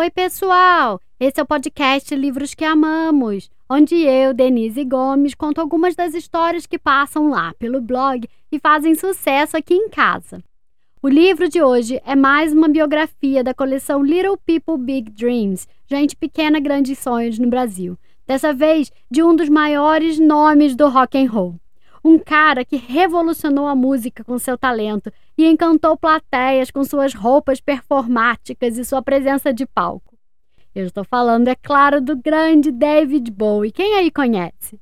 Oi, pessoal! Esse é o podcast Livros que Amamos, onde eu, Denise Gomes, conto algumas das histórias que passam lá pelo blog e fazem sucesso aqui em casa. O livro de hoje é mais uma biografia da coleção Little People Big Dreams Gente Pequena Grandes Sonhos no Brasil. Dessa vez, de um dos maiores nomes do rock and roll. Um cara que revolucionou a música com seu talento e encantou plateias com suas roupas performáticas e sua presença de palco. Eu estou falando, é claro, do grande David Bowie. Quem aí conhece?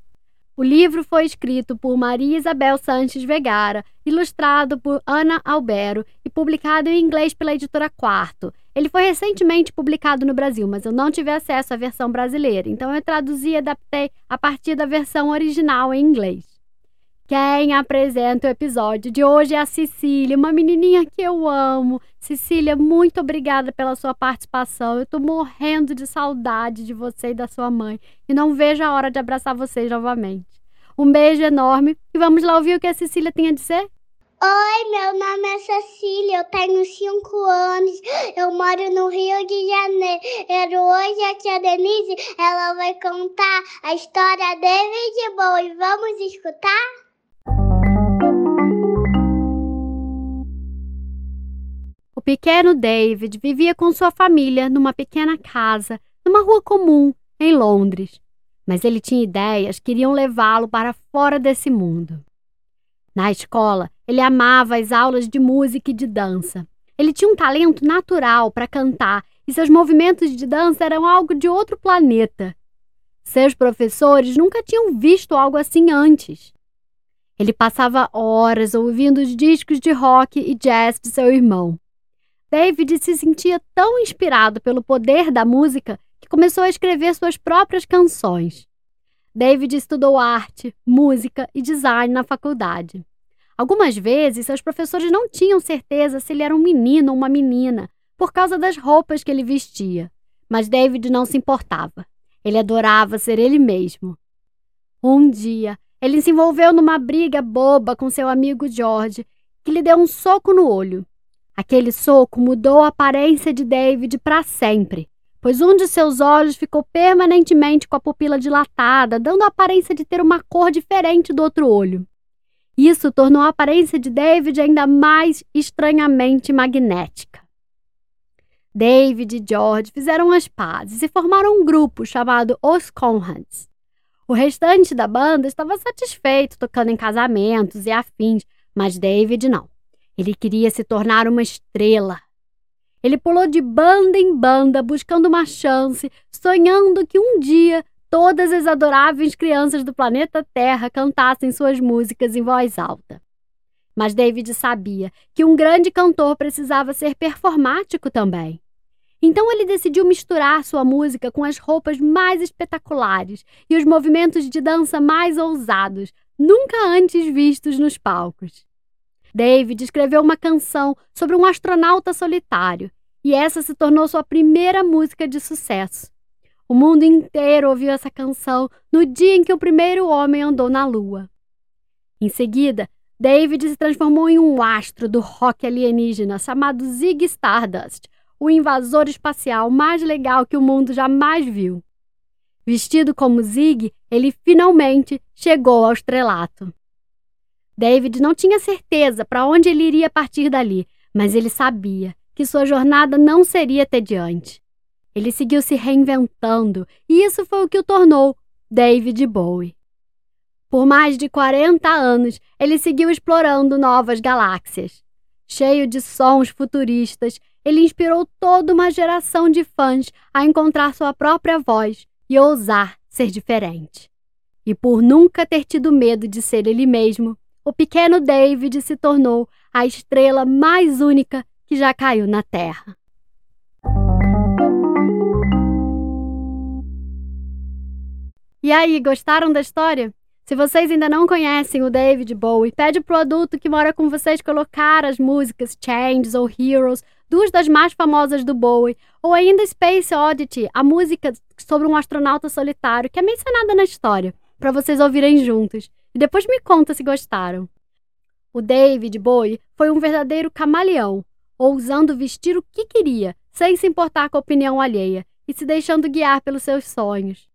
O livro foi escrito por Maria Isabel Sanches Vegara, ilustrado por Ana Albero e publicado em inglês pela editora Quarto. Ele foi recentemente publicado no Brasil, mas eu não tive acesso à versão brasileira, então eu traduzi e adaptei a partir da versão original em inglês. Quem apresenta o episódio de hoje é a Cecília, uma menininha que eu amo. Cecília, muito obrigada pela sua participação. Eu tô morrendo de saudade de você e da sua mãe e não vejo a hora de abraçar vocês novamente. Um beijo enorme e vamos lá ouvir o que a Cecília tem a dizer? Oi, meu nome é Cecília, eu tenho 5 anos, eu moro no Rio de Janeiro. Hoje a tia Denise, ela vai contar a história David Bowie. Vamos escutar? Pequeno David vivia com sua família numa pequena casa, numa rua comum, em Londres. Mas ele tinha ideias que iriam levá-lo para fora desse mundo. Na escola, ele amava as aulas de música e de dança. Ele tinha um talento natural para cantar e seus movimentos de dança eram algo de outro planeta. Seus professores nunca tinham visto algo assim antes. Ele passava horas ouvindo os discos de rock e jazz de seu irmão. David se sentia tão inspirado pelo poder da música que começou a escrever suas próprias canções. David estudou arte, música e design na faculdade. Algumas vezes, seus professores não tinham certeza se ele era um menino ou uma menina, por causa das roupas que ele vestia. Mas David não se importava. Ele adorava ser ele mesmo. Um dia, ele se envolveu numa briga boba com seu amigo George, que lhe deu um soco no olho. Aquele soco mudou a aparência de David para sempre, pois um de seus olhos ficou permanentemente com a pupila dilatada, dando a aparência de ter uma cor diferente do outro olho. Isso tornou a aparência de David ainda mais estranhamente magnética. David e George fizeram as pazes e formaram um grupo chamado Os Conrads. O restante da banda estava satisfeito tocando em casamentos e afins, mas David não. Ele queria se tornar uma estrela. Ele pulou de banda em banda buscando uma chance, sonhando que um dia todas as adoráveis crianças do planeta Terra cantassem suas músicas em voz alta. Mas David sabia que um grande cantor precisava ser performático também. Então ele decidiu misturar sua música com as roupas mais espetaculares e os movimentos de dança mais ousados, nunca antes vistos nos palcos. David escreveu uma canção sobre um astronauta solitário, e essa se tornou sua primeira música de sucesso. O mundo inteiro ouviu essa canção no dia em que o primeiro homem andou na Lua. Em seguida, David se transformou em um astro do rock alienígena chamado Zig Stardust, o invasor espacial mais legal que o mundo jamais viu. Vestido como Zig, ele finalmente chegou ao estrelato. David não tinha certeza para onde ele iria partir dali, mas ele sabia que sua jornada não seria tediante. Ele seguiu se reinventando e isso foi o que o tornou David Bowie. Por mais de 40 anos, ele seguiu explorando novas galáxias. Cheio de sons futuristas, ele inspirou toda uma geração de fãs a encontrar sua própria voz e ousar ser diferente. E por nunca ter tido medo de ser ele mesmo, o pequeno David se tornou a estrela mais única que já caiu na Terra. E aí, gostaram da história? Se vocês ainda não conhecem o David Bowie, pede pro adulto que mora com vocês colocar as músicas Changes ou Heroes, duas das mais famosas do Bowie, ou ainda Space Oddity, a música sobre um astronauta solitário que é mencionada na história, para vocês ouvirem juntos. E depois me conta se gostaram. O David Bowie foi um verdadeiro camaleão, ousando vestir o que queria, sem se importar com a opinião alheia e se deixando guiar pelos seus sonhos.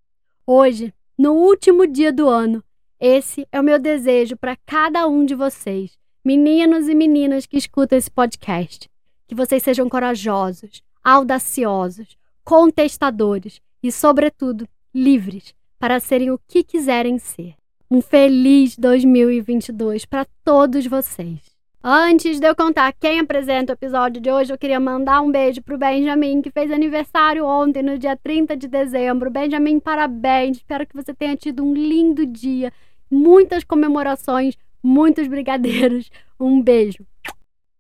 Hoje, no último dia do ano, esse é o meu desejo para cada um de vocês, meninos e meninas que escutam esse podcast. Que vocês sejam corajosos, audaciosos, contestadores e, sobretudo, livres para serem o que quiserem ser. Um feliz 2022 para todos vocês. Antes de eu contar quem apresenta o episódio de hoje, eu queria mandar um beijo pro Benjamin, que fez aniversário ontem, no dia 30 de dezembro. Benjamin, parabéns. Espero que você tenha tido um lindo dia, muitas comemorações, muitos brigadeiros. Um beijo.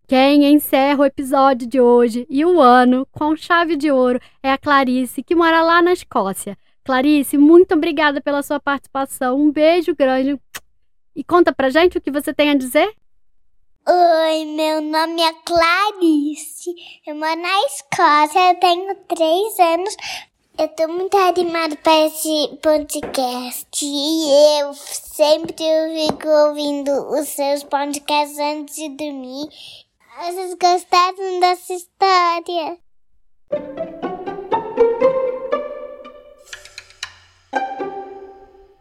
Quem encerra o episódio de hoje e o ano com chave de ouro é a Clarice, que mora lá na Escócia. Clarice, muito obrigada pela sua participação. Um beijo grande. E conta pra gente o que você tem a dizer. Oi, meu nome é Clarice. Eu moro na Escócia, eu tenho três anos. Eu tô muito animada para esse podcast e eu sempre fico ouvindo os seus podcasts antes de dormir. Vocês gostaram dessa história?